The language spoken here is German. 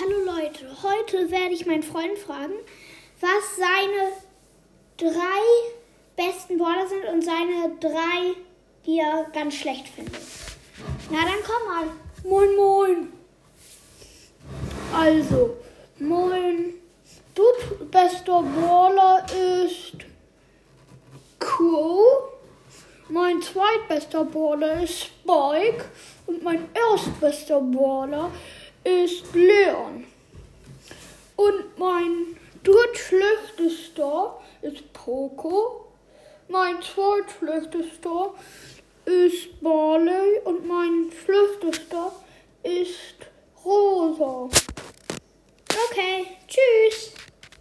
Hallo Leute, heute werde ich meinen Freund fragen, was seine drei besten Border sind und seine drei, die er ganz schlecht findet. Na dann komm mal. Moin, moin. Also, mein bester Baller ist Crow. Mein zweitbester Baller ist Spike. Und mein erstbester Baller ist Leon. Und mein drittschlechtester ist Poco. Mein zweitschlechtester ist Barley und mein schlechtester ist Rosa. Okay, tschüss.